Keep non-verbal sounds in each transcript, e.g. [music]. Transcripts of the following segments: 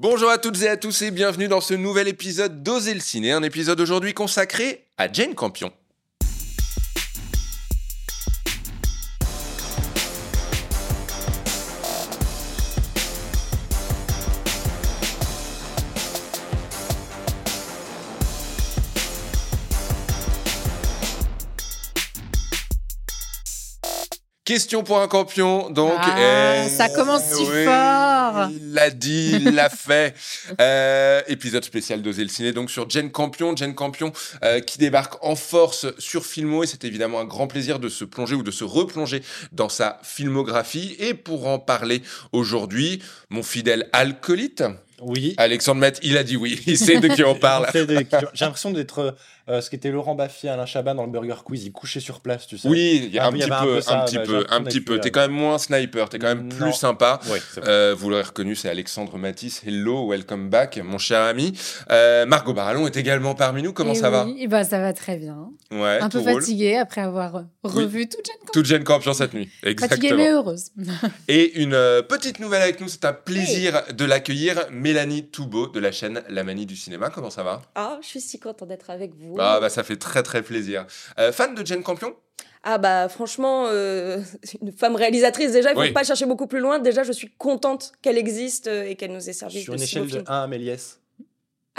Bonjour à toutes et à tous et bienvenue dans ce nouvel épisode d'Oser le ciné, un épisode aujourd'hui consacré à Jane Campion. Question pour un campion, donc. Ah, ça commence si fort. Il l'a dit, il l'a fait. [laughs] Euh, épisode spécial d'Oser le ciné, donc sur Jane Campion. Jane Campion euh, qui débarque en force sur Filmo et c'est évidemment un grand plaisir de se plonger ou de se replonger dans sa filmographie. Et pour en parler aujourd'hui, mon fidèle alcoolite. Oui. Alexandre Matt, il a dit oui. [laughs] Il sait de qui on [laughs] parle. J'ai l'impression d'être euh, ce qui était Laurent Baffy, Alain Chabat dans le Burger Quiz, il couchait sur place, tu sais. Oui, il y a un, petit peu, un, petit peu, un petit peu, T'es quand même moins sniper, t'es quand même plus sympa. euh, vous l'aurez reconnu, c'est Alexandre Matisse. Hello, welcome back, mon cher ami. Euh, Margot Barallon est également parmi nous. Comment et ça oui, va bah, Ça va très bien. Ouais, un peu fatiguée après avoir revu toute Jeanne Campion. Toute Jeanne Campion cette nuit. Exactement. Fatiguée mais heureuse. [laughs] et une euh, petite nouvelle avec nous, c'est un plaisir de l'accueillir. Mélanie Toubeau de la chaîne La Manie du cinéma. Comment ça va? Ah, je suis si contente d'être avec vous. Ah, bah ça fait très très plaisir. Euh, fan de Jane Campion? Ah bah franchement, euh, une femme réalisatrice déjà, il ne faut pas chercher beaucoup plus loin. Déjà, je suis contente qu'elle existe euh, et qu'elle nous ait servi. Sur une échelle de 1 à Méliès.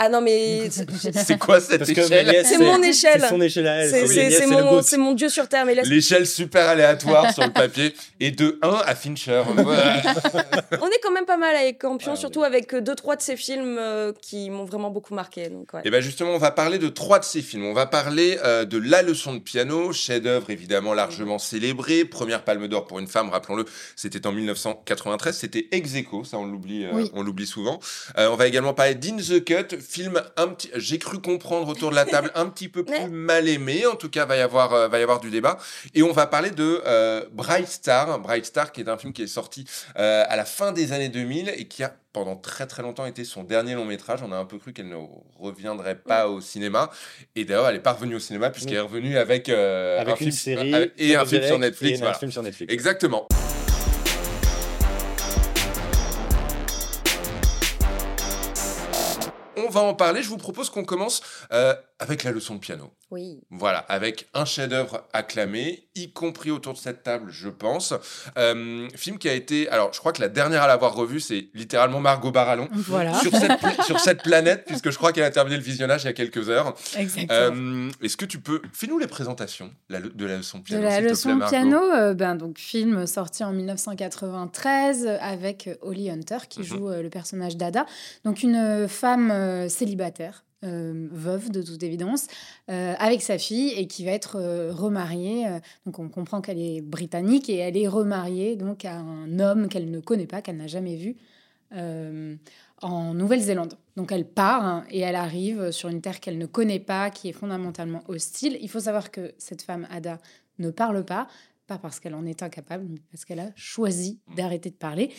Ah non, mais. c'est quoi cette échelle C'est mon échelle. C'est son échelle à elle. C'est mon, mon, dieu sur Terre. L'échelle super aléatoire sur le papier. Et de 1 à Fincher. [laughs] On est quand même pas mal avec Campion, surtout avec 2-3 de ses films euh, qui m'ont vraiment beaucoup marqué. Donc, Et bien justement, on va parler de 3 de ses films. On va parler euh, de La leçon de piano, chef-d'œuvre évidemment largement célébré. Première palme d'or pour une femme, rappelons-le, c'était en 1993. C'était ex ça on l'oublie euh, on l'oublie souvent. on va également parler d'In the Cut film un petit, j'ai cru comprendre autour de la table un petit peu [laughs] plus mal aimé. En tout cas, va y avoir, euh, va y avoir du débat. Et on va parler de euh, Bright Star, Bright Star, qui est un film qui est sorti euh, à la fin des années 2000 et qui a pendant très très longtemps été son dernier long métrage. On a un peu cru qu'elle ne reviendrait pas au cinéma. Et d'ailleurs, elle est pas revenue au cinéma puisqu'elle est revenue avec, avec un une film, série et un film sur Netflix. Et un film sur Netflix. Exactement. Va en parler. Je vous propose qu'on commence euh, avec la leçon de piano. Oui. Voilà, avec un chef-d'œuvre acclamé, y compris autour de cette table, je pense. Euh, film qui a été. Alors, je crois que la dernière à l'avoir revu, c'est littéralement Margot Barallon. Voilà. Sur cette, sur cette planète, puisque je crois qu'elle a terminé le visionnage il y a quelques heures. Exactement. Euh, est-ce que tu peux. Fais-nous les présentations de la leçon de piano. De la leçon de piano, ben, donc film sorti en 1993 avec Holly Hunter qui mhm. joue le personnage d'Ada. Donc, une femme célibataire euh, veuve de toute évidence, euh, avec sa fille et qui va être euh, remariée. donc on comprend qu'elle est britannique et elle est remariée donc à un homme qu'elle ne connaît pas, qu'elle n'a jamais vu en Nouvelle-Zélande. Donc elle part hein, et elle arrive sur une terre qu'elle ne connaît pas, qui est fondamentalement hostile. Il faut savoir que cette femme, Ada, ne parle pas, pas parce qu'elle en est incapable, mais parce qu'elle a choisi d'arrêter de parler.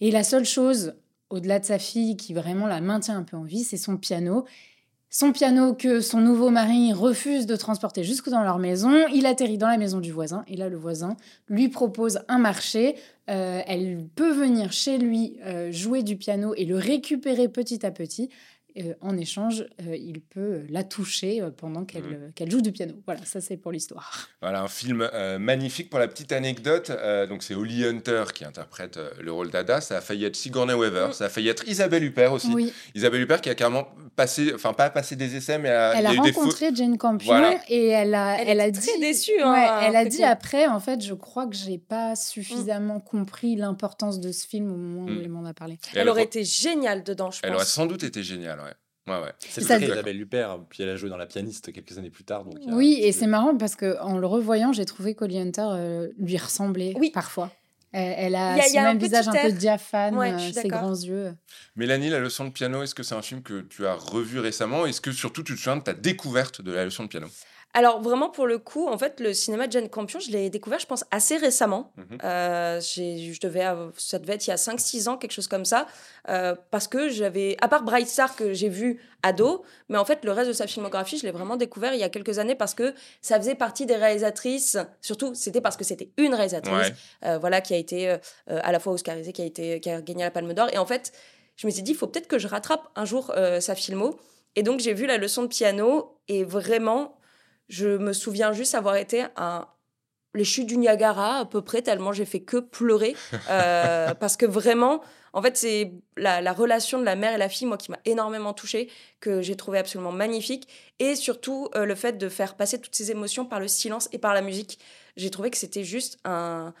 Et la seule chose, au-delà de sa fille, qui vraiment la maintient un peu en vie, c'est son piano son piano que son nouveau mari refuse de transporter jusque dans leur maison. Il atterrit dans la maison du voisin et là le voisin lui propose un marché. Euh, elle peut venir chez lui euh, jouer du piano et le récupérer petit à petit. Euh, en échange, euh, il peut la toucher euh, pendant qu'elle mmh. qu'elle joue du piano. Voilà, ça c'est pour l'histoire. [laughs] Voilà, un film magnifique pour la petite anecdote. donc c'est Holly Hunter qui interprète le rôle d'Ada. Ça a failli être Sigourney Weaver, mmh. ça a failli être Isabelle Huppert aussi. Isabelle Huppert qui a carrément passé, enfin pas passé des essais, mais a, elle a, rencontré Jane Campion et elle a, elle, a dit, déçue. Hein, elle a dit après, en fait, je crois que j'ai pas suffisamment mmh. compris l'importance de ce film au moment où elle m'en a parlé. Elle, aurait été géniale dedans, je pense. Elle aurait sans doute été géniale. Ouais, ouais. C'est ça Isabelle Huppert, puis elle a joué dans La Pianiste quelques années plus tard. Donc oui, et c'est marrant parce qu'en le revoyant, j'ai trouvé qu'Holly Hunter euh, lui ressemblait oui. parfois. Elle, a, a, son même visage un peu diaphane, euh, ses grands yeux. Mélanie, la leçon de piano, est-ce que c'est un film que tu as revu récemment? Est-ce que surtout tu te souviens de ta découverte de la leçon de piano? Alors vraiment pour le coup, en fait, le cinéma de Jane Campion, je l'ai découvert, je pense, assez récemment. Mhm. Euh, je devais, ça devait être il y a 5-6 ans, quelque chose comme ça, euh, parce que j'avais, à part Bright Star que j'ai vu ado, mais en fait le reste de sa filmographie, je l'ai vraiment découvert il y a quelques années parce que ça faisait partie des réalisatrices. Surtout, c'était parce que c'était une réalisatrice, euh, voilà, qui a été à la fois oscarisée, qui a été, qui a gagné la Palme d'Or, et en fait je me suis dit, il faut peut-être que je rattrape un jour sa filmo. Et donc, j'ai vu la leçon de piano et vraiment, je me souviens juste avoir été un, les chutes du Niagara à peu près, tellement j'ai fait que pleurer. Euh, [laughs] parce que vraiment, en fait, c'est la, relation de la mère et la fille, moi, qui m'a énormément touchée, que j'ai trouvé absolument magnifique. Et surtout, euh, le fait de faire passer toutes ces émotions par le silence et par la musique. J'ai trouvé que c'était juste un,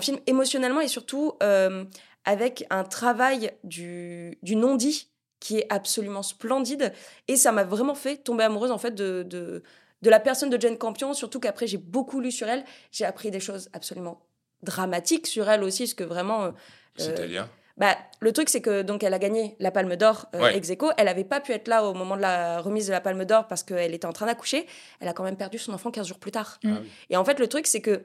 film émotionnellement et surtout euh, avec un travail du, du non-dit qui est absolument splendide. Et ça m'a vraiment fait tomber amoureuse, en fait, de de la personne de Jane Campion, surtout qu'après j'ai beaucoup lu sur elle, j'ai appris des choses absolument dramatiques sur elle aussi, parce que vraiment. Euh, C'est-à-dire bah, le truc, c'est que donc elle a gagné la Palme d'Or euh, ex aequo. Elle n'avait pas pu être là au moment de la remise de la Palme d'Or parce qu'elle était en train d'accoucher. Elle a quand même perdu son enfant 15 jours plus tard. Ah Et en fait, le truc, c'est que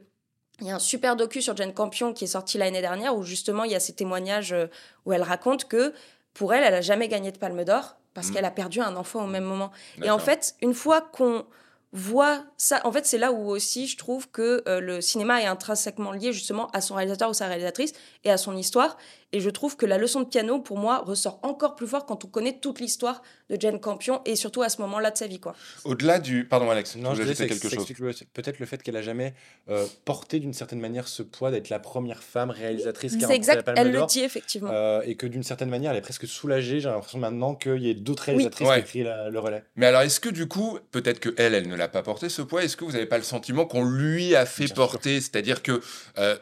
il y a un super docu sur Jane Campion qui est sorti l'année dernière où justement il y a ces témoignages euh, où elle raconte que pour elle, elle a jamais gagné de Palme d'Or parce mm. qu'elle a perdu un enfant au même moment. Et en fait, une fois qu'on voit ça. En fait, c'est là où aussi je trouve que euh, le cinéma est intrinsèquement lié justement à son réalisateur ou sa réalisatrice et à son histoire. Et je trouve que la leçon de piano, pour moi, ressort encore plus fort quand on connaît toute l'histoire de Jane Campion et surtout à ce moment-là de sa vie. quoi. Au-delà du... Pardon Alex, non, je disais quelque chose. Peut-être le fait qu'elle a jamais euh, porté d'une certaine manière ce poids d'être la première femme réalisatrice qui a C'est exact, elle le dit effectivement. Euh, et que d'une certaine manière, elle est presque soulagée. J'ai l'impression maintenant qu'il y ait d'autres réalisatrices qui ont pris le relais. Mais alors, est-ce que du coup, peut-être que elle, elle ne l'a pas porté ce poids, est-ce que vous n'avez pas le sentiment qu'on lui a fait porter? C'est-à-dire que... Euh,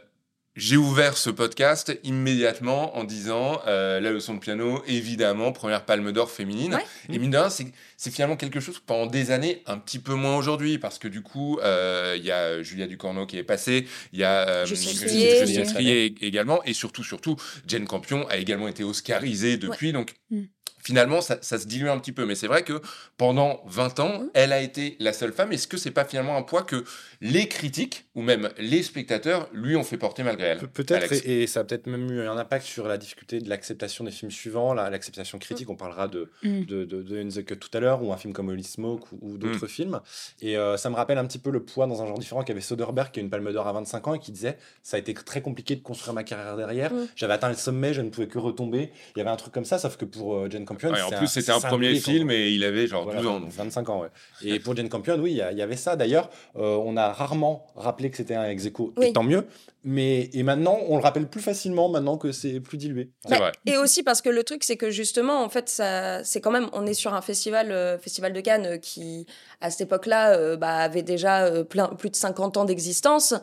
j'ai ouvert ce podcast immédiatement en disant euh, la leçon de piano, évidemment, première palme d'or féminine. Et mine de rien, c'est finalement quelque chose pendant des années, un petit peu moins aujourd'hui, parce que du coup, euh, il y a Julia Ducorneau qui est passée, il y a euh, Julia Trier également, et surtout, surtout, Jane Campion a également été oscarisée depuis. Donc, mm finalement, ça, se dilue un petit peu. Mais c'est vrai que pendant 20 ans, elle a été la seule femme. Est-ce que c'est pas finalement un poids que les critiques ou même les spectateurs lui ont fait porter malgré elle Peut-être, et, ça a peut-être même eu un impact sur la difficulté de l'acceptation des films suivants, l'acceptation critique. Mmh. On parlera de, mmh. de, de, In the Cut tout à l'heure, ou un film comme Holy Smoke ou, d'autres films. Et euh, ça me rappelle un petit peu le poids dans un genre différent qu'avait Soderbergh, qui a une palme d'or à 25 ans, et qui disait Ça a été très compliqué de construire ma carrière derrière. J'avais atteint le sommet, je ne pouvais que retomber. Il y avait un truc comme ça, sauf que pour euh, Jane Campion, en plus, c'était un premier film et il avait genre 12 ans. 25 ans, ouais. Et [laughs] pour Jane Campion, oui, il y, avait ça. D'ailleurs, euh, on a rarement rappelé que c'était un ex et tant mieux. Mais et maintenant, on le rappelle plus facilement maintenant que c'est plus dilué. C'est vrai. Et aussi parce que le truc, c'est que justement, en fait, ça, c'est quand même, on est sur un festival, euh, festival de Cannes, euh, qui à cette époque-là bah, avait déjà plein, plus de 50 ans d'existence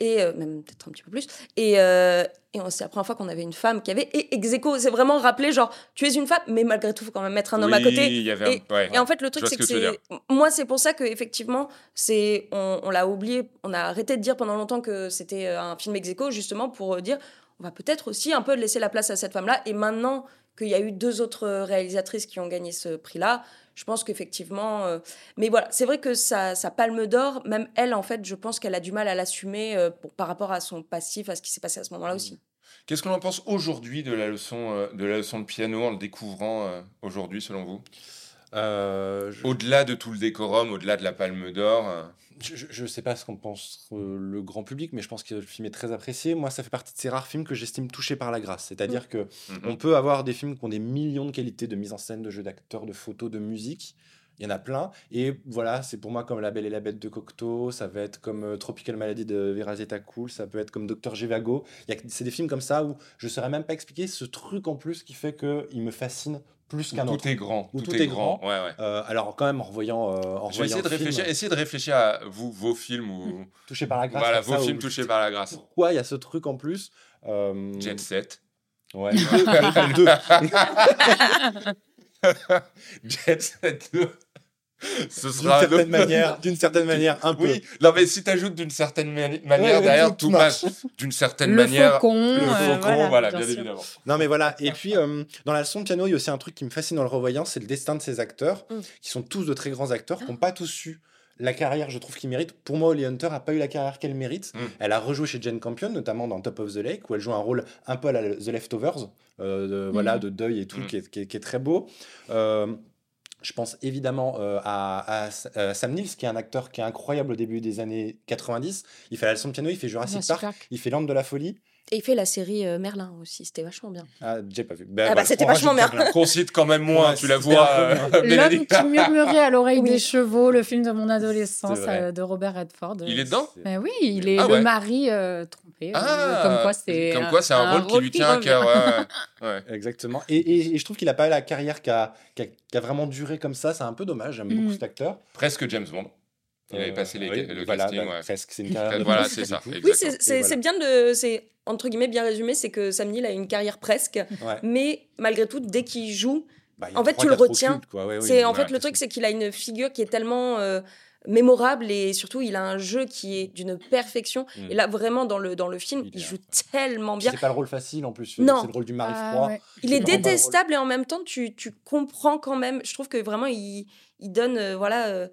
et euh, même peut-être un petit peu plus. Et, euh, et c'est la première fois qu'on avait une femme qui avait et Execo, c'est vraiment rappelé genre tu es une femme, mais malgré tout, il faut quand même mettre un homme à côté. Y avait et, en fait, le truc, c'est que, c'est. Moi, c'est pour ça que effectivement, c'est on, on l'a oublié, on a arrêté de dire pendant longtemps que c'était euh, un film Execo, justement pour dire on va peut-être aussi un peu laisser la place à cette femme-là. Et maintenant qu'il y a eu deux autres réalisatrices qui ont gagné ce prix-là, je pense qu'effectivement. Euh, mais voilà, c'est vrai que sa, palme d'or, même elle, en fait, je pense qu'elle a du mal à l'assumer euh, par rapport à son passif, à ce qui s'est passé à ce moment-là mmh. aussi. Qu'est-ce qu'on en pense aujourd'hui de la leçon euh, de la leçon de piano en le découvrant aujourd'hui, selon vous? Au-delà de tout le décorum, au-delà de la palme d'or je ne sais pas ce qu'on pense euh, le grand public, mais je pense que le film est très apprécié. Moi, ça fait partie de ces rares films que j'estime touchés par la grâce. C'est-à-dire mmh. que mmh on peut avoir des films qui ont des millions de qualités de mise en scène, de jeu d'acteurs, de photos, de musique. Il y en a plein. Et voilà, c'est pour moi comme La Belle et la Bête de Cocteau, ça va être comme euh, Tropical Malady de Vera Zeta Cool, ça peut être comme Docteur Gevago. C'est des films comme ça où je ne saurais même pas expliquer ce truc en plus qui fait qu'il me fascine plus qu'un autre. Tout est grand. tout, est, grand. Ouais, ouais. Euh, alors quand même en revoyant, euh, en Je vais essayer de réfléchir, essayer de réfléchir à vous, vos films ou touchés par la grâce. Voilà, vos films touchés par la grâce. Pourquoi il y a ce truc en plus euh... Jet Set. Ouais. [laughs] Jet Set 2. [laughs] Ce sera d'une certaine manière, d'une certaine [laughs] manière, un peu. Oui, non mais si tu ajoutes d'une certaine manière derrière, tout marche. D'une certaine manière, faucon, le faucon, voilà, bien, évidemment. Non mais voilà. Et puis euh, dans la leçon de piano, il y a aussi un truc qui me fascine dans le revoyant, c'est le destin de ces acteurs, mm. qui sont tous de très grands acteurs, qui n'ont pas tous su la carrière, je trouve qu'ils méritent. Pour moi, Holly Hunter n'a pas eu la carrière qu'elle mérite. Mm. Elle a rejoué chez Jane Campion, notamment dans Top of the Lake, où elle joue un rôle un peu à la The Leftovers, euh, de, voilà, mm. de deuil et tout, qui, est, qui, est, très beau. Euh, je pense évidemment euh, à, euh, Sam Neill, qui est un acteur qui est incroyable au début des années 90. Il fait la leçon de piano, il fait Jurassic Park, il fait L'Ande de la folie. Et il fait la série euh, Merlin aussi, c'était vachement bien. Ah, j'ai pas vu. Ah bah, c'était vachement bien. Qu'on cite quand même moins, Ouais, tu la vois. un euh. L'homme qui murmurait à l'oreille Oui. des chevaux, le film de mon adolescence euh, de Robert Redford. Il est dedans? Mais oui, il est Ah le ouais. mari euh, trompé. euh, Ah, comme quoi c'est comme quoi c'est un, rôle qui lui tient à cœur. [laughs] ouais. Exactement. Et, et- et je trouve qu'il a pas la carrière qui a, qui a- qui a vraiment duré comme ça. C'est un peu dommage. J'aime Mm. beaucoup cet acteur. Presque James Bond. Il avait Euh, passé les- oui, le voilà, casting. bah, ouais. presque. C'est une carrière de Voilà, presque, c'est ça. Oui, c'est- c'est bien de. C'est entre guillemets bien résumé, c'est que Sam Neill a une carrière presque, Ouais. mais malgré tout, dès qu'il joue, Bah, En fait, tu le retiens. Ouais, c'est en voilà. fait le truc, c'est qu'il a une figure qui est tellement euh, mémorable et surtout il a un jeu qui est d'une perfection. Mm. Et là, vraiment dans le dans le film, Il joue tellement bien. C'est pas le rôle facile en plus. Non. C'est le rôle du mari Ah, froid. ouais. Il est détestable et en même temps, tu, tu comprends quand même. Je trouve que vraiment, il, il donne euh, voilà, euh,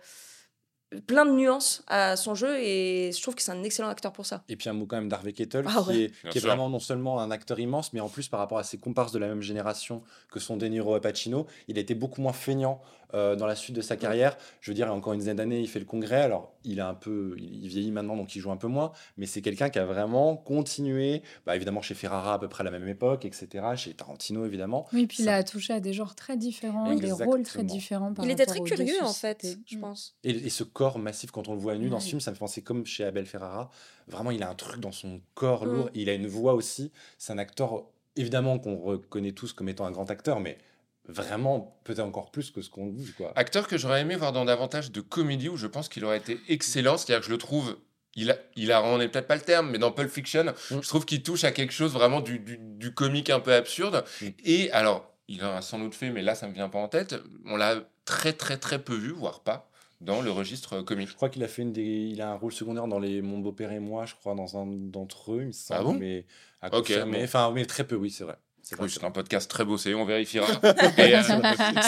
plein de nuances à son jeu et je trouve que c'est un excellent acteur pour ça. Et puis un mot quand même d'Harvey Keitel, Ah qui ouais. est, qui est vraiment non seulement un acteur immense, mais en plus par rapport à ses comparses de la même génération que sont De Niro et Pacino, il a été beaucoup moins feignant euh, dans la suite de sa carrière. Je veux dire, il y a encore une dizaine d'années, il fait le congrès. Alors, il a un peu, il il vieillit maintenant, donc il joue un peu moins. Mais c'est quelqu'un qui a vraiment continué, bah, évidemment chez Ferrara à peu près à la même époque, etc. Chez Tarantino évidemment. Oui, puis il a touché à des genres très différents, des rôles très différents. par il était très curieux en fait, je Mm. pense. Et, et ce corps massif, quand on le voit à nu dans ce Ouais. film, ça me fait penser comme chez Abel Ferrara. Vraiment, il a un truc dans son corps Mm. lourd. Il a une voix aussi. C'est un acteur, évidemment, qu'on reconnaît tous comme étant un grand acteur, mais vraiment, peut-être encore plus que ce qu'on dit. Quoi. Acteur que j'aurais aimé voir dans davantage de comédie où je pense qu'il aurait été excellent. C'est-à-dire que je le trouve. Il a, il a, on n'est peut-être pas le terme, mais dans Pulp Fiction, Mm. je trouve qu'il touche à quelque chose vraiment du, du, du comique un peu absurde. Mm. Et alors, il en a sans doute fait, mais là, ça me vient pas en tête. On l'a très, très, très peu vu, voire pas, dans le registre comique. Je crois qu'il a fait une des... il a un rôle secondaire dans les Mon beau-père et moi, je crois, dans un d'entre eux, il me semble. Ah bon? mais à Ok, confirmer. bon. Enfin, mais très peu, oui, c'est vrai. C'est. Oui, un podcast très bossé, on vérifiera. [laughs] Et, euh,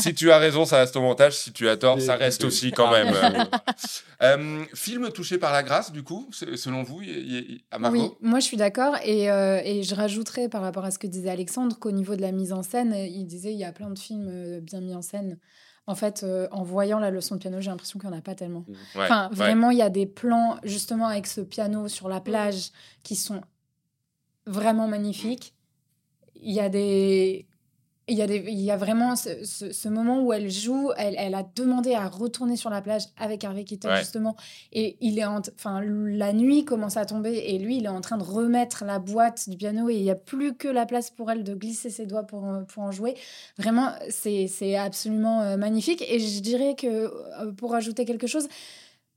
si tu as raison, ça reste au montage. Si tu as tort, ça reste aussi quand même. Euh, euh, film touché par la grâce, du coup, se- selon vous, y- y- y- à Margot Oui, moi je suis d'accord et, euh, et je rajouterais par rapport à ce que disait Alexandre qu'au niveau de la mise en scène, il disait il y a plein de films euh, bien mis en scène. En fait, euh, en voyant la leçon de piano, j'ai l'impression qu'il n'y en a pas tellement. Ouais, Enfin, vraiment, il y a des plans justement avec ce piano sur la plage qui sont vraiment magnifiques. Il y a des. Il y, a des, il y a vraiment ce, ce- ce moment où elle joue, elle, elle a demandé à retourner sur la plage avec Harvey Keitel Ouais. justement, et il est enfin la nuit commence à tomber et lui il est en train de remettre la boîte du piano et il n'y a plus que la place pour elle de glisser ses doigts pour, en- pour en jouer. Vraiment c'est c'est absolument euh, magnifique et je dirais que euh, pour ajouter quelque chose,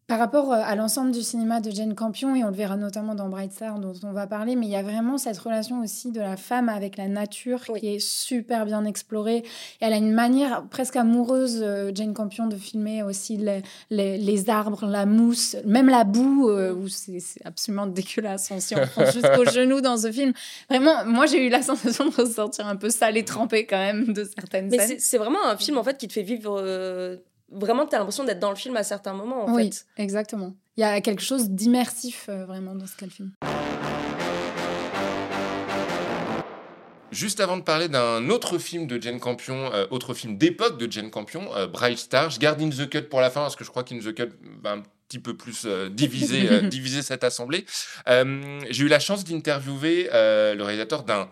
par rapport euh, à l'ensemble du cinéma de Jane Campion, et on le verra notamment dans Bright Star dont on va parler, mais il y a vraiment cette relation aussi de la femme avec la nature Oui. qui est super bien explorée. Et elle a une manière presque amoureuse, euh, Jane Campion, de filmer aussi les, les, les arbres, la mousse, même la boue, euh, où c'est absolument dégueulasse. On s'y enfonce [laughs] jusqu'aux genoux dans ce film. Vraiment, moi j'ai eu la sensation de ressortir un peu sale et trempée quand même de certaines Mais scènes. c'est- c'est vraiment un film en fait qui te fait vivre. euh, vraiment, tu as l'impression d'être dans le film à certains moments en oui, fait. exactement. Il y a quelque chose d'immersif euh, vraiment dans ce qu'elle filme. Juste avant de parler d'un autre film de Jane Campion, euh, autre film d'époque de Jane Campion, euh, Bright Star, je garde In the Cut pour la fin parce que je crois qu'In the Cut va un petit peu plus euh, diviser, [laughs] euh, diviser cette assemblée. Euh, J'ai eu la chance d'interviewer euh, le réalisateur d'un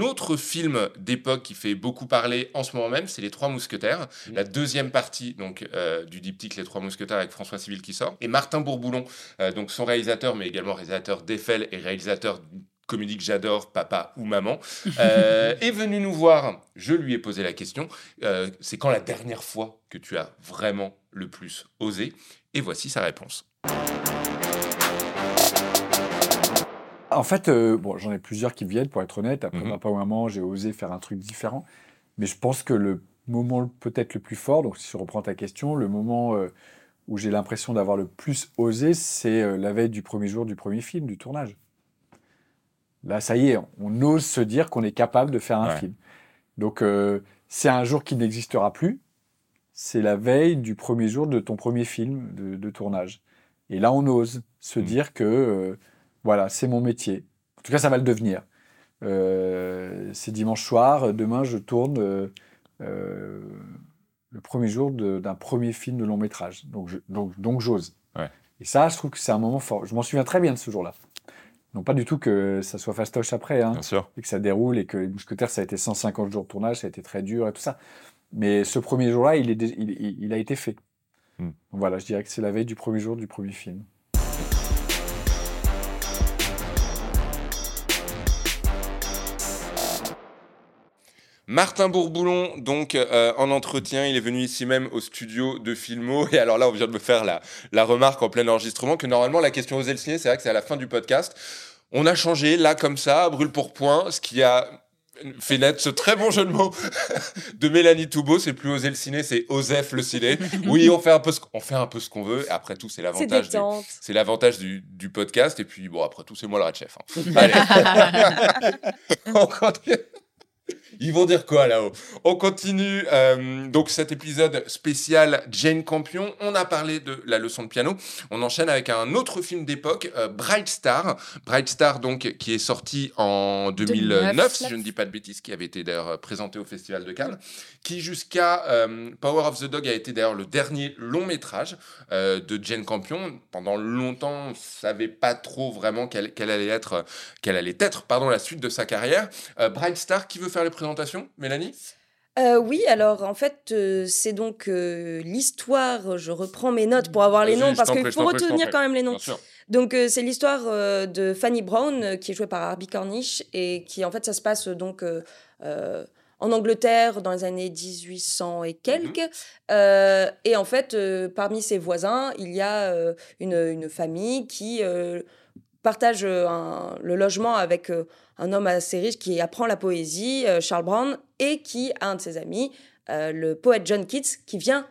autre film d'époque qui fait beaucoup parler en ce moment même, c'est Les Trois Mousquetaires, la deuxième partie donc euh, du diptyque Les Trois Mousquetaires avec François Civil qui sort, et Martin Bourboulon, euh, donc son réalisateur, mais également réalisateur d'Eiffel et réalisateur d'une comédie que j'adore, Papa ou Maman, [laughs] euh, est venu nous voir. Je lui ai posé la question, euh, c'est quand la dernière fois que tu as vraiment le plus osé? Et voici sa réponse. En fait, euh, bon, j'en ai plusieurs qui viennent, pour être honnête. Après Mhm. Papa ou Maman, j'ai osé faire un truc différent. Mais je pense que le moment peut-être le plus fort, donc si je reprends ta question, le moment euh, où j'ai l'impression d'avoir le plus osé, c'est euh, la veille du premier jour du premier film, du tournage. Là, ça y est, on ose se dire qu'on est capable de faire un Ouais. film. Donc, c'est un jour qui n'existera plus. C'est la veille du premier jour de ton premier film de, de tournage. Et là, on ose se Mhm. dire que, voilà, c'est mon métier. En tout cas, ça va le devenir. Euh, c'est dimanche soir. Demain, je tourne euh, euh, le premier jour d'un premier film de long métrage. Donc, je- donc, donc j'ose. Ouais. Et ça, je trouve que c'est un moment fort. Je m'en souviens très bien de ce jour-là. Non pas du tout que ça soit fastoche après, hein, Bien sûr. et que ça déroule, et que les Mousquetaires, ça a été 150 jours de tournage, ça a été très dur et tout ça. Mais ce premier jour-là, il, est dé- il, il- il a été fait. Hmm. Voilà, je dirais que c'est la veille du premier jour du premier film. Martin Bourboulon, donc euh, en entretien, il est venu ici même au studio de Filmo. Et alors là, on vient de me faire la, la remarque en plein enregistrement que normalement, la question aux ciné, c'est vrai que c'est à la fin du podcast. On a changé là comme ça, brûle pour point, ce qui a fait naître ce très bon jeu de mots [laughs] de Mélanie Toubeau. C'est plus oser le ciné, c'est Osef le ciné. Oui, on fait un peu ce, on fait un peu ce qu'on veut. Après tout, c'est l'avantage c'est l'avantage du, du podcast. Et puis, bon, après tout, c'est moi le red chef. hein. [laughs] Allez. [laughs] On continue. Ils vont dire quoi là-haut? On continue euh, donc cet épisode spécial Jane Campion. On a parlé de la leçon de piano. On enchaîne avec un autre film d'époque, euh, Bright Star. Bright Star donc qui est sorti en 2009, 2009, si je ne dis pas de bêtises, qui avait été d'ailleurs présenté au Festival de Cannes, qui jusqu'à euh, Power of the Dog a été d'ailleurs le dernier long métrage euh, de Jane Campion. Pendant longtemps, on ne savait pas trop vraiment quelle, quelle allait être, quelle allait être pardon, la suite de sa carrière. Euh, Bright Star, qui veut faire les présentations Mélanie? Euh, oui, alors en fait, euh, c'est donc euh, l'histoire. Je reprends mes notes pour avoir les noms parce qu'il faut retenir quand même les noms. Donc c'est l'histoire de Fanny Brown qui est jouée par Harvey Cornish et qui en fait ça se passe donc en Angleterre dans les années 1800 et quelques. Mhm. Et en fait parmi ses voisins il y a une, une famille qui partage euh, un- le logement avec euh, un homme assez riche qui apprend la poésie, euh, Charles Brown, et qui a un de ses amis, le poète John Keats, qui vient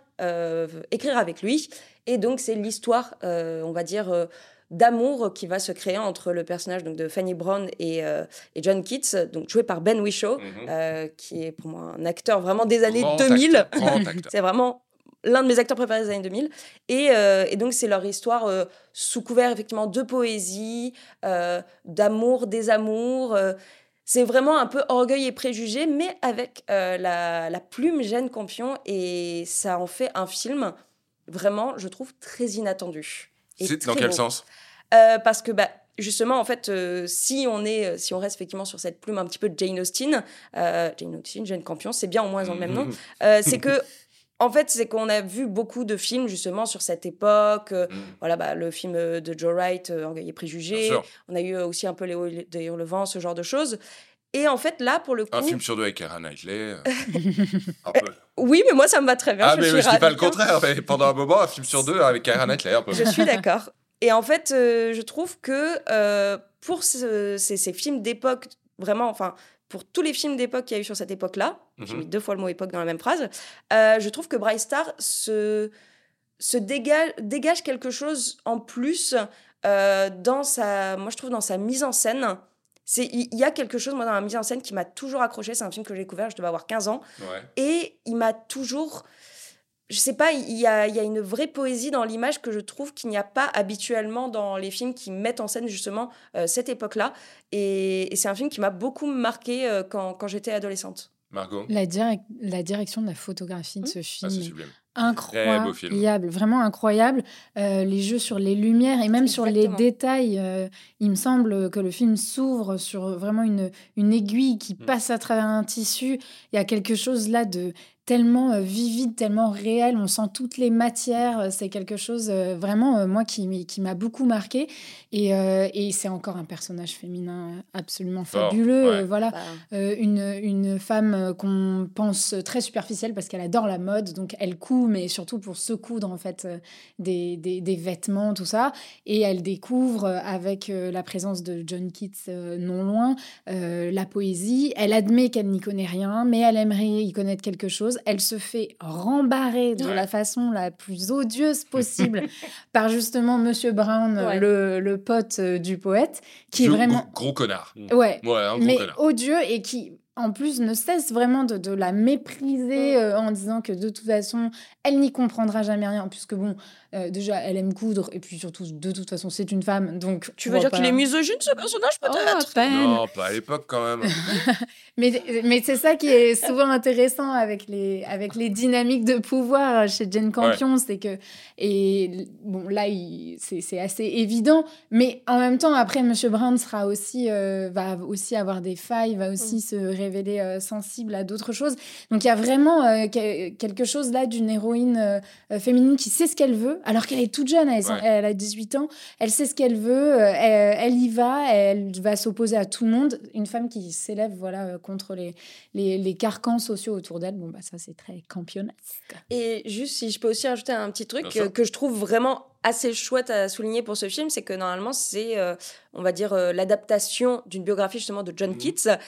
écrire avec lui. Et donc, c'est l'histoire, on va dire, d'amour qui va se créer entre le personnage donc, de Fanny Brown et, euh, et John Keats, donc joué par Ben Whishaw, Mhm. euh, qui est pour moi un acteur vraiment des années Grand 2000. acteur, grand [laughs] acteur. C'est vraiment l'un de mes acteurs préférés des années 2000. Et, euh, et donc, c'est leur histoire euh, sous couvert, effectivement, de poésie, euh, d'amour, désamour. euh, c'est vraiment un peu orgueil et préjugé, mais avec la, la plume Jeanne Campion. Et ça en fait un film, vraiment, je trouve, très inattendu. C'est dans quel beau. sens? Parce que bah, justement, en fait, euh, si on est, si on reste effectivement sur cette plume un petit peu de Jane Austen, euh, Jane Austen, Jane Campion, c'est bien au moins dans le même nom. [laughs] Euh, c'est que, en fait, c'est qu'on a vu beaucoup de films justement sur cette époque. euh, Mhm. voilà, bah, le film euh, de Joe Wright, euh, Orgueil et préjugés. On a eu aussi un peu Léo des Hurlevents, ce genre de choses. Et en fait, là, pour le coup, Un film sur deux avec Keira Knightley. [laughs] un peu. oui, mais moi, ça me va très bien. Ah, je mais suis je dis pas le hein. contraire. Mais pendant un moment, un film sur deux avec Keira Knightley. Un peu. Je suis d'accord. Et en fait, euh, je trouve que euh, pour ce- ces, ces films d'époque, vraiment, enfin, pour tous les films d'époque qu'il y a eu sur cette époque-là, j'ai Mhm. mis deux fois le mot époque dans la même phrase, euh, je trouve que Bright Star se, se dégage, dégage quelque chose en plus euh, dans sa, moi je trouve dans sa mise en scène. Il il y a quelque chose, moi, dans la mise en scène qui m'a toujours accroché. C'est un film que j'ai découvert, je devais avoir 15 ans. Ouais. Et il m'a toujours. Je sais pas, il y a, il y a une vraie poésie dans l'image que je trouve qu'il n'y a pas habituellement dans les films qui mettent en scène justement euh, cette époque-là. Et, et c'est un film qui m'a beaucoup marqué euh, quand, quand j'étais adolescente. Margot? La, direc- la direction de la photographie de Mmh. ce Ah, film c'est est sublime. incroyable, Très beau film. vraiment incroyable. Euh, les jeux sur les lumières et même sur les détails. euh, il me semble que le film s'ouvre sur vraiment une, une aiguille qui Mm. passe à travers un tissu. Il y a quelque chose là de tellement euh, vivide, tellement réel. On sent toutes les matières. Euh, C'est quelque chose euh, vraiment, euh, moi, qui, m'a beaucoup marqué. Et, euh, et c'est encore un personnage féminin absolument Fort, fabuleux. ouais. Voilà. Une, une femme qu'on pense très superficielle parce qu'elle adore la mode, donc elle coud, mais surtout pour se coudre en fait des, des, des vêtements, tout ça. Et elle découvre avec la présence de John Keats euh, non loin euh, la poésie. Elle admet qu'elle n'y connaît rien, mais elle aimerait y connaître quelque chose. Elle se fait rembarrer de Ouais. la façon la plus odieuse [laughs] possible par justement Monsieur Brown, Ouais. le, le pote euh, du poète, qui est Gros- vraiment Gros connard. ouais Ouais, un gros mais connard. odieux et qui en plus, ne cesse vraiment de, de la mépriser Mm. euh, en disant que de toute façon, elle n'y comprendra jamais rien, puisque bon, euh, déjà, elle aime coudre, et puis surtout, de toute façon, c'est une femme, donc... Tu on veux dire qu'il est misogyne, ce personnage, Oh, peut-être? Non, pas à l'époque quand même. [laughs] Mais, mais c'est ça qui est souvent intéressant avec les, avec les dynamiques de pouvoir chez Jane Campion, c'est que, et bon, là, c'est c'est assez évident, mais en même temps, après, Monsieur Brown sera aussi, euh, va aussi avoir des failles, va aussi Mm. se révéler euh, sensible à d'autres choses. Donc, il y a vraiment euh, que- quelque chose là d'une héroïne euh, féminine qui sait ce qu'elle veut, alors qu'elle est toute jeune, elle, Ouais. elle a 18 ans, elle sait ce qu'elle veut, euh, elle, elle y va, elle va s'opposer à tout le monde. Une femme qui s'élève voilà, euh, contre les, les, les carcans sociaux autour d'elle, bon, bah, ça c'est très campionnesque. Et juste, si je peux aussi rajouter un petit truc euh, que je trouve vraiment assez chouette à souligner pour ce film, c'est que normalement, c'est, euh, on va dire, euh, l'adaptation d'une biographie justement de John Mhm. Keats.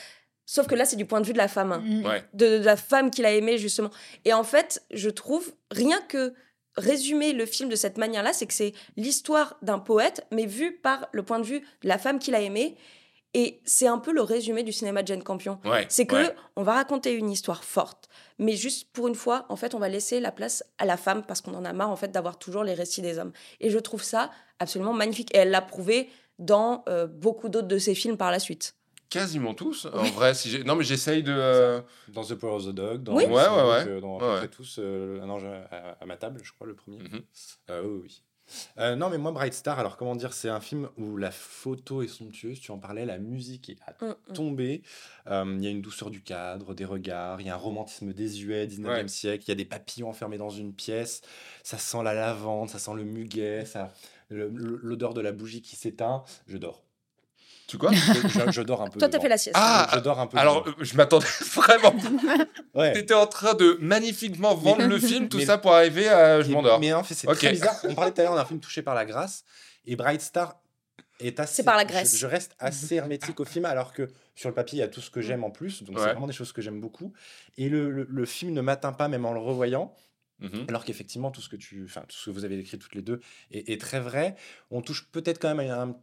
Sauf que là, c'est du point de vue de la femme. Mm. Ouais. de, de la femme qu'il a aimée justement. Et en fait, je trouve rien que résumer le film de cette manière-là, c'est que c'est l'histoire d'un poète, mais vu par le point de vue de la femme qu'il a aimée. Et c'est un peu le résumé du cinéma de Jane Campion. Ouais. C'est que ouais. on va raconter une histoire forte, mais juste pour une fois, en fait, on va laisser la place à la femme parce qu'on en a marre en fait d'avoir toujours les récits des hommes. Et je trouve ça absolument magnifique. Et elle l'a prouvé dans euh, beaucoup d'autres de ses films par la suite. Quasiment tous. En vrai, si j'ai- non mais j'essaye de. euh, Dans The Power of the Dog, dans Oui. Ouais, ouais, ouais. euh, dans Ouais, à peu ouais. près tous, euh, Un ange à, à ma table, je crois, le premier. mhm. Euh, oui, oui. Euh, non, mais moi, Bright Star, alors comment dire, c'est un film où la photo est somptueuse, tu en parlais, la musique est à Mm, mm. tomber. Euh, Il y a une douceur du cadre, des regards, il y a un romantisme désuet, 19e Ouais. siècle, il y a des papillons enfermés dans une pièce, ça sent la lavande, ça sent le muguet, ça, le- le- l'odeur de la bougie qui s'éteint. Je dors. Tu quoi Je, dors un peu. Toi, t'as fait la sieste. Ah, Je dors un peu. Alors, devant. euh, je m'attendais [laughs] vraiment. [laughs] ouais. T'étais en train de magnifiquement vendre le film, tout Mais- ça pour arriver à je m'endors. Mais en fait, c'est Ok. très bizarre. On parlait tout à l'heure d'un film touché par la grâce. Et Bright Star est assez. C'est par la Grèce. Je, reste assez hermétique au film, alors que sur le papier, il y a tout ce que j'aime en plus. Donc, c'est vraiment des choses que j'aime beaucoup. Et le, le- le film ne m'atteint pas, même en le revoyant. Mhm. Alors qu'effectivement, tout ce que tu, enfin, tout ce que vous avez écrit toutes les deux est, est très vrai. On touche peut-être quand même à un petit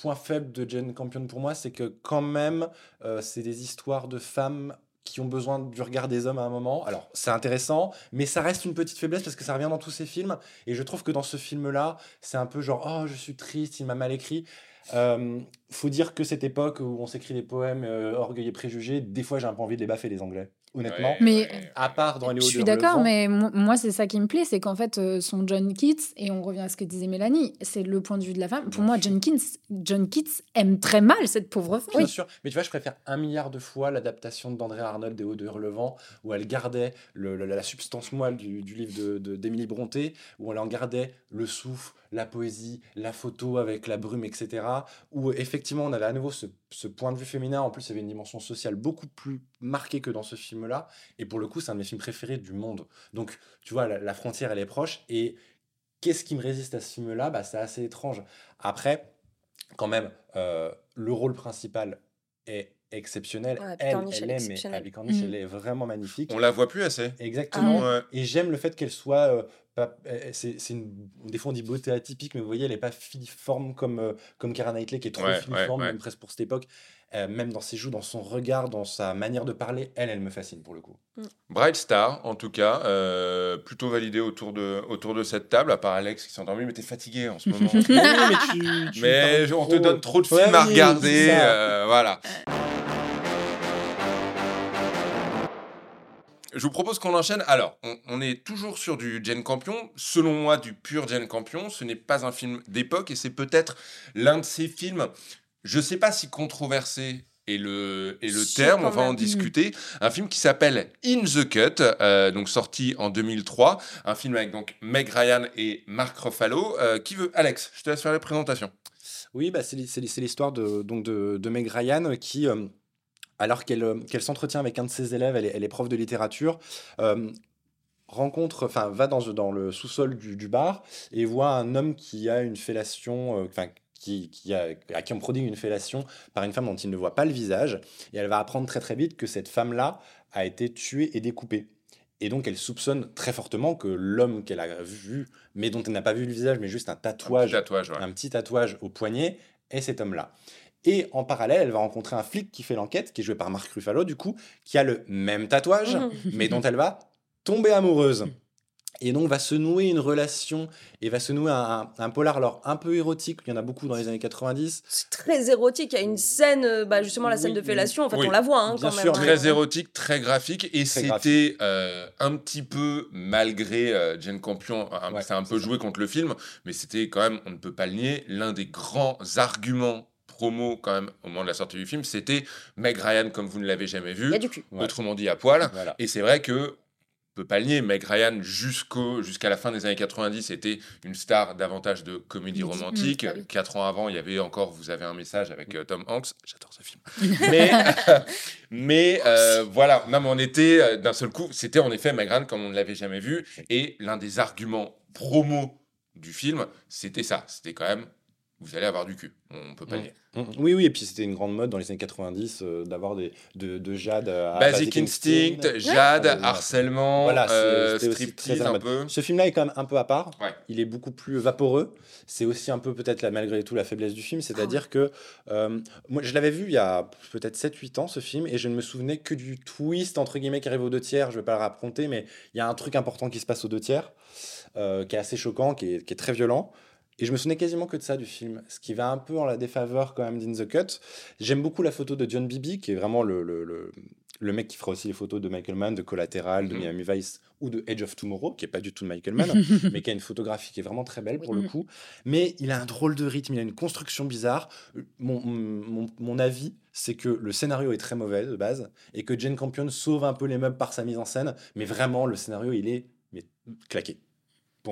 point faible de Jane Campion pour moi, c'est que quand même, euh, c'est des histoires de femmes qui ont besoin du regard des hommes à un moment. Alors, c'est intéressant, mais ça reste une petite faiblesse parce que ça revient dans tous ces films. Et je trouve que dans ce film-là, c'est un peu genre, oh, je suis triste, il m'a mal écrit. Euh, faut dire que cette époque où on s'écrit des poèmes euh, orgueil et préjugés, des fois j'ai un peu envie de les baffer les Anglais, honnêtement. Ouais, Mais- À part dans Je les suis Odeurs, le d'accord, mais mo- moi, c'est ça qui me plaît, c'est qu'en fait, euh, son John Keats, et on revient à ce que disait Mélanie, c'est le point de vue de la femme. Pour moi. John Keats, John Keats aime très mal cette pauvre femme. Bien sûr, mais tu vois, je préfère un milliard de fois l'adaptation d'André Arnold des Hauts de Hurlevent, où elle gardait le- la substance moelle du, du livre d'Émilie de, d'Émilie Bronté, où elle en gardait le souffle, la poésie, la photo avec la brume, etc. Où effectivement, on avait à nouveau ce, ce point de vue féminin. En plus, il y avait une dimension sociale beaucoup plus marquée que dans ce film-là. Et pour le coup, c'est un de mes films préférés du monde. Donc, tu vois, la, frontière, elle est proche. Et qu'est-ce qui me résiste à ce film-là? Bah, C'est assez étrange. Après, quand même, euh, le rôle principal est exceptionnel. Ouais, elle, elle est mais exceptionnelle. Abby Cornish, Mm. elle est vraiment magnifique. On la voit plus assez. Exactement. Ouais. Et j'aime le fait qu'elle soit. euh, pas- euh, c'est, c'est une, des fois on dit beauté atypique, mais vous voyez, elle n'est pas filiforme comme, euh, comme Keira Knightley, qui est trop Ouais, filiforme, ouais, ouais. même presque pour cette époque. Euh, même dans ses joues, dans son regard, dans sa manière de parler, elle, elle me fascine pour le coup. Bright Star, en tout cas, euh, plutôt validé autour de, autour de cette table, à part Alex qui s'est endormi, mais t'es fatigué en ce moment. [laughs] Oui, mais tu, tu mais parles on te donne trop de Ouais, films à regarder, euh, voilà. Je vous propose qu'on enchaîne. Alors, on, on est toujours sur du Jane Campion. Selon moi, du pur Jane Campion. Ce n'est pas un film d'époque et c'est peut-être l'un de ces films, je sais pas si controversé est le, est le terme, on va en discuter. Un film qui s'appelle In the Cut, euh, donc sorti en 2003. Un film avec donc Meg Ryan et Mark Ruffalo. Euh, qui veut Alex, je te laisse faire la présentation. Oui, bah, c'est l'hi- c'est l'hi- c'est l'histoire de, donc de, de Meg Ryan euh, qui, euh, alors qu'elle euh, qu'elle s'entretient avec un de ses élèves, elle est, elle est prof de littérature, euh, rencontre, enfin va dans, dans le sous-sol du, du bar et voit un homme qui a une fellation, euh, enfin qui, qui a, à qui on prodigue une fellation par une femme dont il ne voit pas le visage. Et elle va apprendre très très vite que cette femme-là a été tuée et découpée. Et donc elle soupçonne très fortement que l'homme qu'elle a vu, mais dont elle n'a pas vu le visage, mais juste un Un tatouage petit tatouage, ouais. un petit tatouage au poignet est cet homme-là. Et en parallèle, elle va rencontrer un flic qui fait l'enquête, qui est joué par Marc Ruffalo, du coup, qui a le même tatouage, [laughs] mais dont elle va tomber amoureuse. Et donc va se nouer une relation et va se nouer un, un, polar alors un peu érotique, il y en a beaucoup dans les années 90. C'est très érotique, il y a une scène, euh, bah justement la scène de fellation, en fait on la voit hein, quand Bien Sûr, hein. très érotique, très graphique, et c'était euh, un petit peu, malgré euh, Jane Campion, c'est un peu joué contre le film, mais c'était quand même, on ne peut pas le nier, l'un des grands arguments promo quand même au moment de la sortie du film, c'était Meg Ryan comme vous ne l'avez jamais vu, autrement dit à poil, et c'est vrai que peut pas le nier, Meg Ryan, jusqu'à la fin des années 90, était une star davantage de comédie romantique. Quatre ans avant, il y avait encore Vous avez un message avec euh, Tom Hanks. J'adore ce film. [laughs] mais [laughs] mais euh, voilà, non, mais on était euh, d'un seul coup, c'était en effet Meg Ryan comme on ne l'avait jamais vu. Et l'un des arguments promo du film, c'était ça. C'était quand même vous allez avoir du cul. On peut pas dire. Mmh. Mmh. Oui, oui, et puis c'était une grande mode dans les années 90 euh, d'avoir des de, de Jade à Basic, Instinct, Jade, harcèlement, voilà, euh, striptease un peu. Ce film-là est quand même un peu à part. Il est beaucoup plus vaporeux. C'est aussi un peu peut-être malgré tout la faiblesse du film, c'est-à-dire que euh, moi je l'avais vu il y a peut-être 7-8 ans ce film et je ne me souvenais que du twist entre guillemets qui arrive aux deux tiers. Je vais pas le raconter, mais il y a un truc important qui se passe aux deux tiers. qui est assez choquant, qui est, qui est très violent. Et je me souvenais quasiment que de ça du film, ce qui va un peu en la défaveur quand même d'In the Cut. J'aime beaucoup la photo de John Bibi, qui est vraiment le, le, le, mec qui fera aussi les photos de Michael Mann, de Collateral, de mhm. Miami Vice ou de Edge of Tomorrow, qui est pas du tout de Michael Mann, [laughs] mais qui a une photographie qui est vraiment très belle pour le coup. Mais il a un drôle de rythme, il a une construction bizarre. Mon, mon, mon avis, c'est que le scénario est très mauvais de base et que Jane Campion sauve un peu les meubles par sa mise en scène, mais vraiment le scénario il est mais, claqué.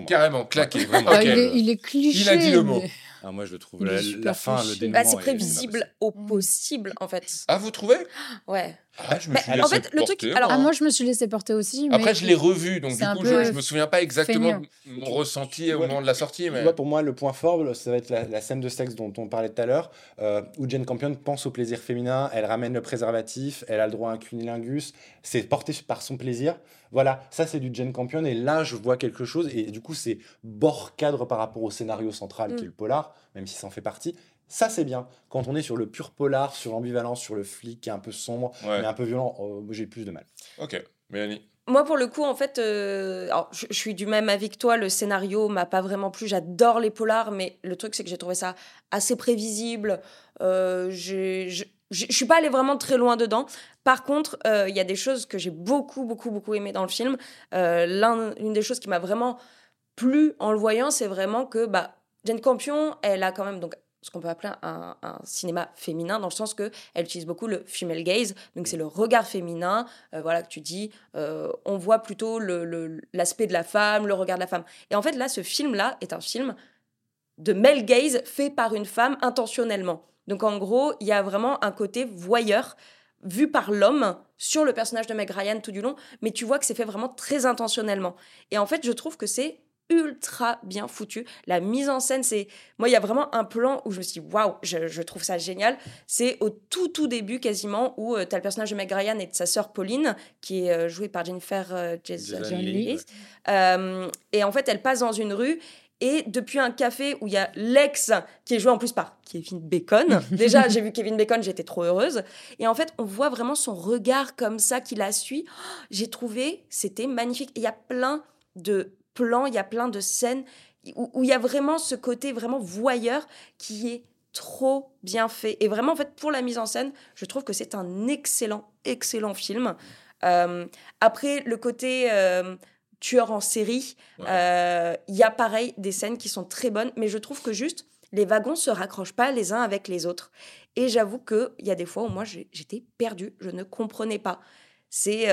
Carrément, claqué, vraiment. il, est, il, est, cliché. Il a dit le mot. [laughs] Ah, moi, je le trouve la, fin, le dénouement. Bah, c'est prévisible au possible, en fait. Ah, vous trouvez? Ouais. Ah, je me suis laissé en fait, le truc. Alors, ah, moi, je me suis laissé porter aussi. Mais Après, je l'ai revu, donc du coup, je, je, me souviens pas exactement de mon ressenti au moment de la sortie. Mais... Vois, pour moi, le point fort, ça va être la, scène de sexe dont on parlait tout à l'heure, euh, où Jane Campion pense au plaisir féminin, elle ramène le préservatif, elle a le droit à un cunilingus, c'est porté par son plaisir. Voilà, ça c'est du Jane Campion, et là, je vois quelque chose, et du coup, c'est bord cadre par rapport au scénario central qui est mm. le polar, même si ça en fait partie. Ça, c'est bien. Quand on est sur le pur polar, sur l'ambivalence, sur le flic qui est un peu sombre, mais un peu violent, oh, j'ai plus de mal. Ok, Mélanie moi, pour le coup, en fait, euh, je, suis du même avis que toi. Le scénario m'a pas vraiment plu. J'adore les polars, mais le truc, c'est que j'ai trouvé ça assez prévisible. Euh, je, suis pas allée vraiment très loin dedans. Par contre, euh, il y a des choses que j'ai beaucoup, beaucoup, beaucoup aimé dans le film. Euh, L'une des choses qui m'a vraiment plu en le voyant, c'est vraiment que bah, Jane Campion, elle a quand même donc ce qu'on peut appeler un, cinéma féminin dans le sens que elle utilise beaucoup le female gaze donc c'est le regard féminin euh, voilà que tu dis euh, on voit plutôt l'aspect de la femme le regard de la femme. Et en fait là ce film là est un film de male gaze fait par une femme intentionnellement. Donc en gros il y a vraiment un côté voyeur vu par l'homme sur le personnage de Meg Ryan tout du long mais tu vois que c'est fait vraiment très intentionnellement. Et en fait je trouve que c'est ultra bien foutu. La mise en scène, c'est. Moi, il y a vraiment un plan où je me suis dit, waouh, je, trouve ça génial. C'est au tout, tout début, quasiment, où euh, tu as le personnage de Meg Ryan et de sa sœur Pauline, qui est euh, jouée par Jennifer euh, Jason Lee. et en fait, elle passe dans une rue. Et depuis un café où il y a l'ex qui est joué en plus par Kevin Bacon. [laughs] Déjà, j'ai vu Kevin Bacon, j'étais trop heureuse. Et en fait, on voit vraiment son regard comme ça qui la suit. J'ai trouvé, c'était magnifique. Il y a plein de plans, il y a plein de scènes où, il y a vraiment ce côté vraiment voyeur qui est trop bien fait. Et vraiment, en fait, pour la mise en scène, je trouve que c'est un excellent, excellent film. Euh, après, le côté euh, tueur en série, euh, il y a pareil des scènes qui sont très bonnes, mais je trouve que juste les wagons se raccrochent pas les uns avec les autres. Et j'avoue qu'il y a des fois où moi j'étais perdue, je ne comprenais pas. C'est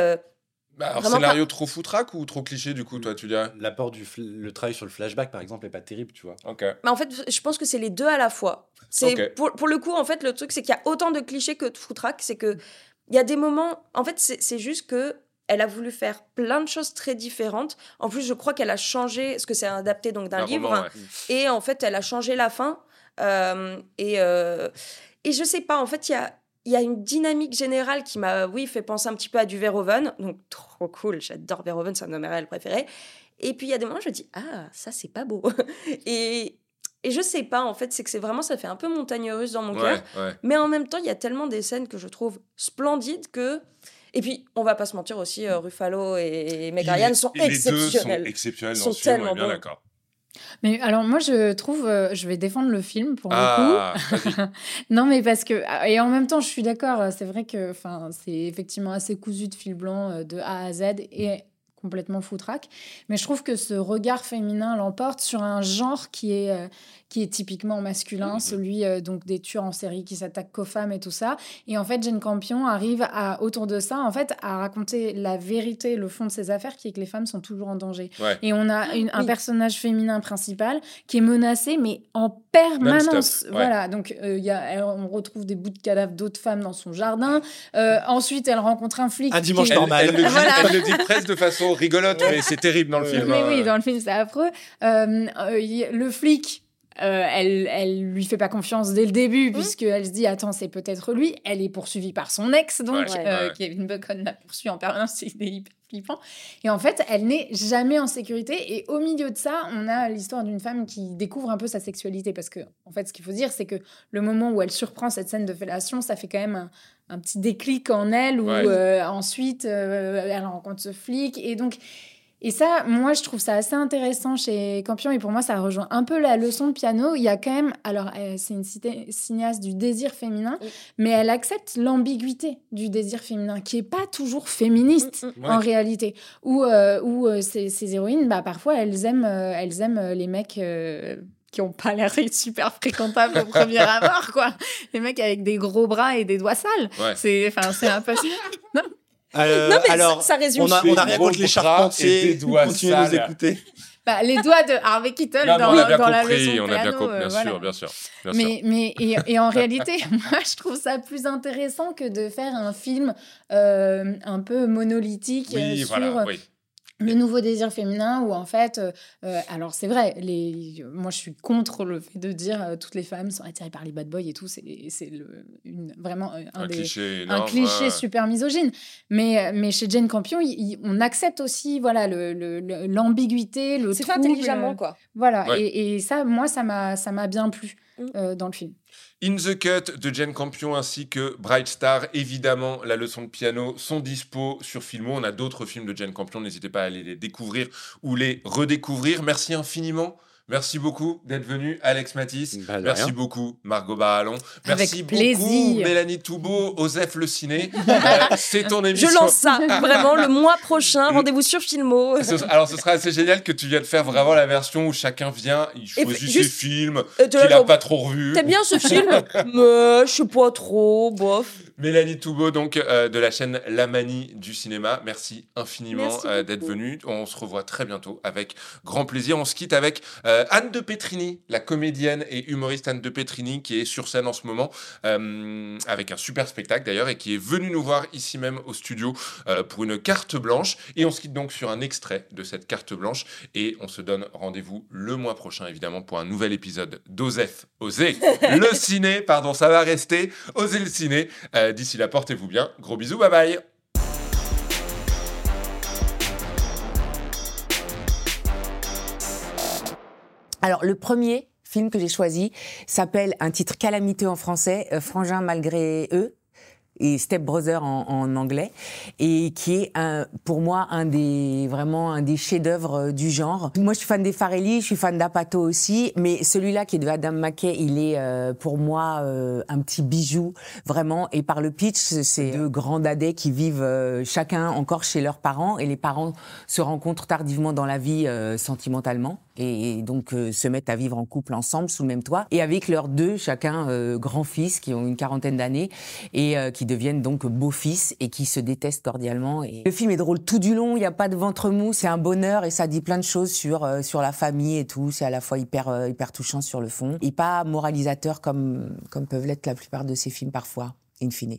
bah, alors, scénario trop foutraque ou trop cliché, du coup, toi, tu dirais? L'apport du le travail sur le flashback, par exemple, est pas terrible, tu vois. Ok. Mais en fait, je pense que c'est les deux à la fois. C'est pour, pour, le coup, en fait, le truc, c'est qu'il y a autant de clichés que de foutraque. C'est que il y a des moments. En fait, c'est juste que elle a voulu faire plein de choses très différentes. En plus, je crois qu'elle a changé, ce que c'est adapté donc d'un livre, et en fait, elle a changé la fin. Euh, et, euh, et je sais pas, en fait, il y a, il y a une dynamique générale qui m'a, oui, fait penser un petit peu à du Verhoeven. Donc, trop cool. J'adore Verhoeven, c'est un de mes réels préférés. Et puis, il y a des moments où je me dis, ah, ça, c'est pas beau. [laughs] et, et je sais pas, en fait, c'est que c'est vraiment, ça fait un peu montagne russe dans mon Ouais, cœur. ouais. Mais en même temps, il y a tellement des scènes que je trouve splendides que. Et puis, on va pas se mentir aussi, euh, Ruffalo et Meg Ryan sont sont exceptionnels. exceptionnels Ils dans sont on est tellement bien bons. Mais alors, moi, je trouve, euh, je vais défendre le film pour le coup. Ah. [laughs] Non, mais parce que. Et en même temps, je suis d'accord, c'est vrai que enfin, c'est effectivement assez cousu de fil blanc euh, de A à Z et complètement foutraque. Mais je trouve que ce regard féminin l'emporte sur un genre qui est, euh, qui est typiquement masculin, celui euh, donc des tueurs en série qui s'attaquent qu'aux femmes et tout ça. Et en fait, Jane Campion arrive à, autour de ça, en fait, à raconter la vérité, le fond de ses affaires, qui est que les femmes sont toujours en danger. Ouais. Et on a une- un Oui. personnage féminin principal qui est menacé, mais en permanence. Ouais. Voilà, donc euh, il y a, elle- on retrouve des bouts de cadavres d'autres femmes dans son jardin. Euh, ensuite, elle rencontre un flic. Un dimanche est- Elle, normal. elle le dit, Voilà. elle le dit presque de façon rigolote, mais c'est terrible dans le [laughs] film. Mais hein. oui, dans le film, c'est affreux. Euh, euh, le flic. Euh, elle, elle lui fait pas confiance dès le début, puisqu'elle se dit Attends, c'est peut-être lui. Elle est poursuivie par son ex, donc, Ouais, euh, ouais. Kevin Bacon la poursuit en permanence, [laughs] c'est hyper flippant. Et en fait, elle n'est jamais en sécurité. Et au milieu de ça, on a l'histoire d'une femme qui découvre un peu sa sexualité. Parce que, en fait, ce qu'il faut dire, c'est que le moment où elle surprend cette scène de fellation, ça fait quand même un, un petit déclic en elle, où Ouais. euh, ensuite, euh, elle rencontre ce flic. Et donc. Et ça, moi, je trouve ça assez intéressant chez Campion. Et pour moi, ça rejoint un peu la leçon de piano. Il y a quand même. Alors, euh, c'est une cité- cinéaste du désir féminin, Oui. mais elle accepte l'ambiguïté du désir féminin, qui est pas toujours féministe Mm, mm. Ouais. en réalité. Où, euh, où euh, ces, ces héroïnes, bah, parfois, elles aiment, euh, elles aiment les mecs. euh, qui ont pas l'air super fréquentables au premier abord, quoi. Les mecs avec des gros bras et des doigts sales. Ouais. C'est, enfin, c'est un peu. [laughs] Euh, Non, mais alors, ça, ça résume. on a, on a rien contre les charpentiers. Continuez de nous écouter. Bah, les doigts de Harvey Keitel Non, dans, on a bien dans la compris, leçon de on a bien compris, euh, bien voilà. sûr, bien sûr. bien sûr. Mais, mais et, et en réalité, [laughs] moi, je trouve ça plus intéressant que de faire un film euh, un peu monolithique Oui, sur voilà, oui. Le nouveau désir féminin, où en fait, euh, euh, alors c'est vrai, les, moi je suis contre le fait de dire euh, toutes les femmes sont attirées par les bad boys et tout, c'est c'est le- une- vraiment euh, un, Un des, cliché un cliché ouais. super misogyne. Mais, mais chez Jane Campion, il- il- on accepte aussi voilà le- le- le- l'ambiguïté, le, C'est fait trouble, intelligemment, quoi. Voilà, Ouais. et, et ça, moi, ça m'a ça m'a bien plu Mm. euh, dans le film. In the Cut de Jane Campion ainsi que Bright Star, évidemment, la leçon de piano sont dispo sur Filmo. On a d'autres films de Jane Campion, n'hésitez pas à aller les découvrir ou les redécouvrir. Merci infiniment. Merci beaucoup d'être venu, Alex Matisse. Bah, Merci rien. beaucoup, Margot Barallon. Merci Avec beaucoup, plaisir. Mélanie Toubeau, Osef Le Ciné. Euh, [laughs] C'est ton émission. Je lance ça, vraiment, le mois prochain. Rendez-vous sur Filmo. [laughs] Alors, ce sera assez génial que tu viennes faire vraiment la version où chacun vient, il choisit ses films Euh, tu qu'il n'a pas trop revus. T'aimes bien ce film? [laughs] Mais je sais pas trop, bof. Mélanie Toubeau, donc euh, de la chaîne La Manie du cinéma. Merci infiniment euh, d'être venue. On se revoit très bientôt avec grand plaisir. On se quitte avec euh, Anne de Petrini, la comédienne et humoriste Anne de Petrini, qui est sur scène en ce moment, avec un super spectacle d'ailleurs, et qui est venue nous voir ici même au studio pour une carte blanche. Et on se quitte donc sur un extrait de cette carte blanche. Et on se donne rendez-vous le mois prochain, évidemment, pour un nouvel épisode d'Osef, Osez, [laughs] le ciné, pardon, ça va rester, Osez le ciné. Euh, D'ici là, portez-vous bien. Gros bisous, bye bye. Alors, le premier film que j'ai choisi s'appelle un titre calamiteux en français, euh, Frangin malgré eux et Step Brother en, en anglais, et qui est un, pour moi un des vraiment un des chefs-d'œuvre euh, du genre. Moi, je suis fan des Farelli, je suis fan d'Apato aussi, mais celui-là qui est de Adam McKay, il est euh, pour moi euh, un petit bijou vraiment. Et par le pitch, c'est deux grands dadais qui vivent euh, chacun encore chez leurs parents, et les parents se rencontrent tardivement dans la vie euh, sentimentalement et donc euh, se mettent à vivre en couple ensemble sous le même toit et avec leurs deux chacun grands-fils qui ont une quarantaine d'années et qui deviennent donc beaux-fils et qui se détestent cordialement et le film est drôle tout du long il n'y a pas de ventre mou c'est un bonheur et ça dit plein de choses sur euh, sur la famille et tout c'est à la fois hyper euh, hyper touchant sur le fond et pas moralisateur comme comme peuvent l'être la plupart de ces films parfois in fine